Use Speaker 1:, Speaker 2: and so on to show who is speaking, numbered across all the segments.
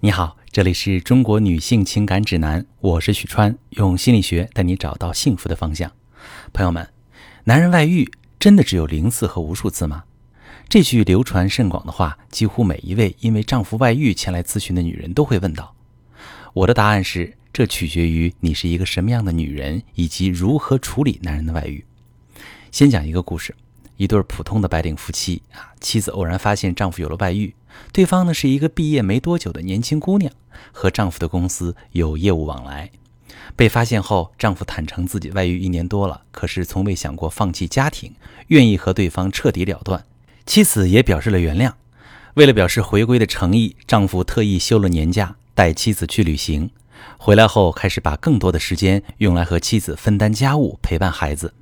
Speaker 1: 你好，这里是中国女性情感指南，我是许川，用心理学带你找到幸福的方向。朋友们，男人外遇真的只有零次和无数次吗？这句流传甚广的话，几乎每一位因为丈夫外遇前来咨询的女人都会问到。我的答案是，这取决于你是一个什么样的女人，以及如何处理男人的外遇。先讲一个故事。一对普通的白领夫妻啊，妻子偶然发现丈夫有了外遇，对方呢是一个毕业没多久的年轻姑娘，和丈夫的公司有业务往来。被发现后，丈夫坦诚自己外遇一年多了，可是从未想过放弃家庭，愿意和对方彻底了断。妻子也表示了原谅。为了表示回归的诚意，丈夫特意休了年假，带妻子去旅行。回来后，开始把更多的时间用来和妻子分担家务，陪伴孩子。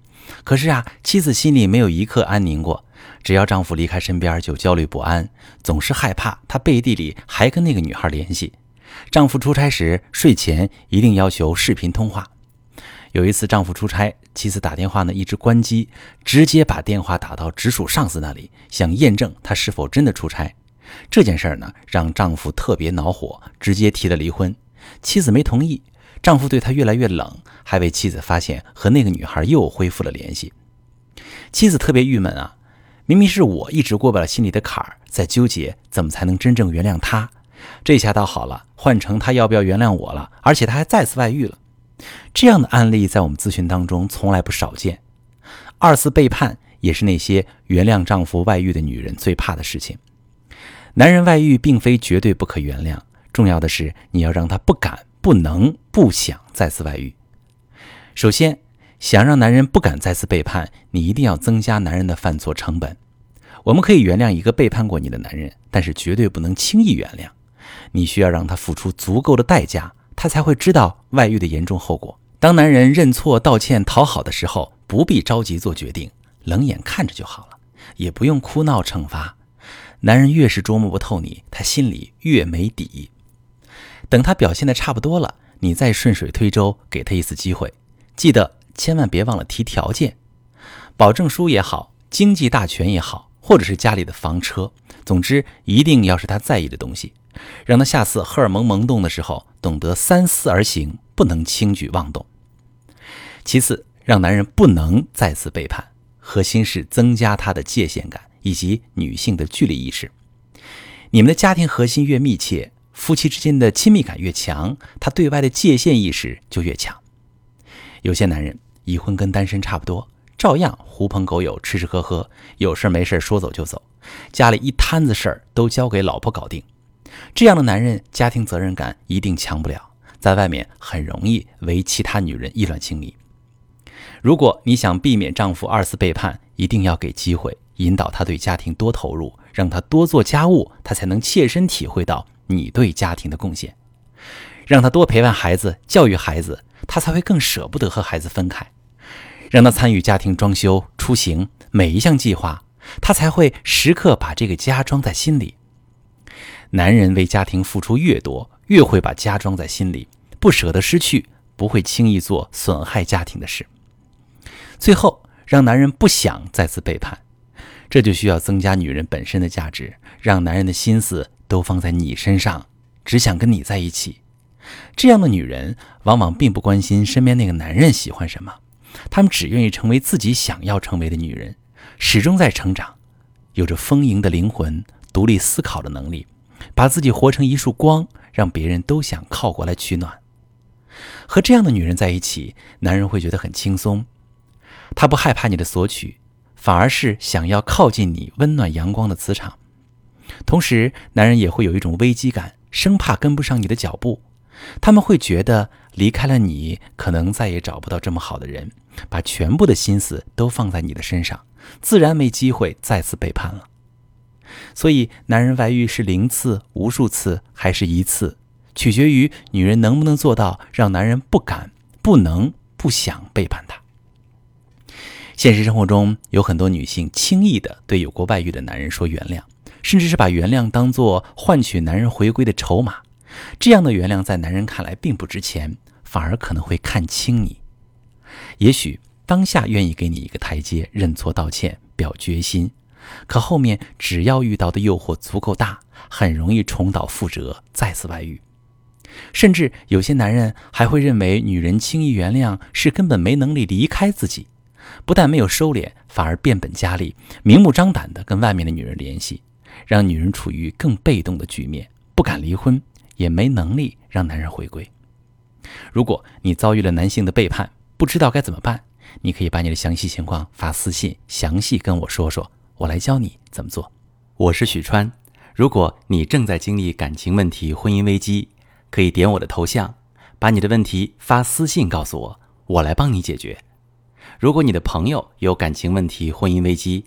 Speaker 1: 可是啊，妻子心里没有一刻安宁过。只要丈夫离开身边，就焦虑不安，总是害怕他背地里还跟那个女孩联系。丈夫出差时，睡前一定要求视频通话。有一次，丈夫出差，妻子打电话呢一直关机，直接把电话打到直属上司那里，想验证他是否真的出差。这件事呢，让丈夫特别恼火，直接提了离婚。妻子没同意。丈夫对她越来越冷，还被妻子发现和那个女孩又恢复了联系。妻子特别郁闷啊，明明是我一直过不了心里的坎儿，在纠结怎么才能真正原谅他。这下倒好了，换成他要不要原谅我了，而且他还再次外遇了。这样的案例在我们咨询当中从来不少见。二次背叛也是那些原谅丈夫外遇的女人最怕的事情。男人外遇并非绝对不可原谅，重要的是你要让他不敢。不能不想再次外遇。首先，想让男人不敢再次背叛，你一定要增加男人的犯错成本。我们可以原谅一个背叛过你的男人，但是绝对不能轻易原谅。你需要让他付出足够的代价，他才会知道外遇的严重后果。当男人认错、道歉、讨好的时候，不必着急做决定，冷眼看着就好了，也不用哭闹惩罚。男人越是捉摸不透你，他心里越没底。等他表现的差不多了，你再顺水推舟，给他一次机会。记得千万别忘了提条件，保证书也好，经济大权也好，或者是家里的房车，总之一定要是他在意的东西，让他下次荷尔蒙萌动的时候懂得三思而行，不能轻举妄动。其次，让男人不能再次背叛，核心是增加他的界限感以及女性的距离意识。你们的家庭核心越密切。夫妻之间的亲密感越强，他对外的界限意识就越强。有些男人已婚跟单身差不多，照样狐朋狗友吃吃喝喝，有事没事说走就走，家里一摊子事儿都交给老婆搞定。这样的男人家庭责任感一定强不了，在外面很容易为其他女人意乱情迷。如果你想避免丈夫二次背叛，一定要给机会，引导他对家庭多投入，让他多做家务，他才能切身体会到。你对家庭的贡献，让他多陪伴孩子、教育孩子，他才会更舍不得和孩子分开；让他参与家庭装修、出行每一项计划，他才会时刻把这个家装在心里。男人为家庭付出越多，越会把家装在心里，不舍得失去，不会轻易做损害家庭的事。最后，让男人不想再次背叛，这就需要增加女人本身的价值，让男人的心思。都放在你身上，只想跟你在一起。这样的女人往往并不关心身边那个男人喜欢什么，她们只愿意成为自己想要成为的女人，始终在成长，有着丰盈的灵魂、独立思考的能力，把自己活成一束光，让别人都想靠过来取暖。和这样的女人在一起，男人会觉得很轻松，他不害怕你的索取，反而是想要靠近你温暖阳光的磁场。同时，男人也会有一种危机感，生怕跟不上你的脚步。他们会觉得离开了你，可能再也找不到这么好的人，把全部的心思都放在你的身上，自然没机会再次背叛了。所以，男人外遇是零次、无数次还是一次，取决于女人能不能做到让男人不敢、不能、不想背叛他。现实生活中，有很多女性轻易的对有过外遇的男人说原谅。甚至是把原谅当做换取男人回归的筹码，这样的原谅在男人看来并不值钱，反而可能会看轻你。也许当下愿意给你一个台阶，认错道歉，表决心，可后面只要遇到的诱惑足够大，很容易重蹈覆辙，再次外遇。甚至有些男人还会认为女人轻易原谅是根本没能力离开自己，不但没有收敛，反而变本加厉，明目张胆地跟外面的女人联系，让女人处于更被动的局面，不敢离婚，也没能力让男人回归。如果你遭遇了男性的背叛，不知道该怎么办，你可以把你的详细情况发私信，详细跟我说说，我来教你怎么做。
Speaker 2: 我是许川，如果你正在经历感情问题、婚姻危机，可以点我的头像，把你的问题发私信告诉我，我来帮你解决。如果你的朋友有感情问题、婚姻危机，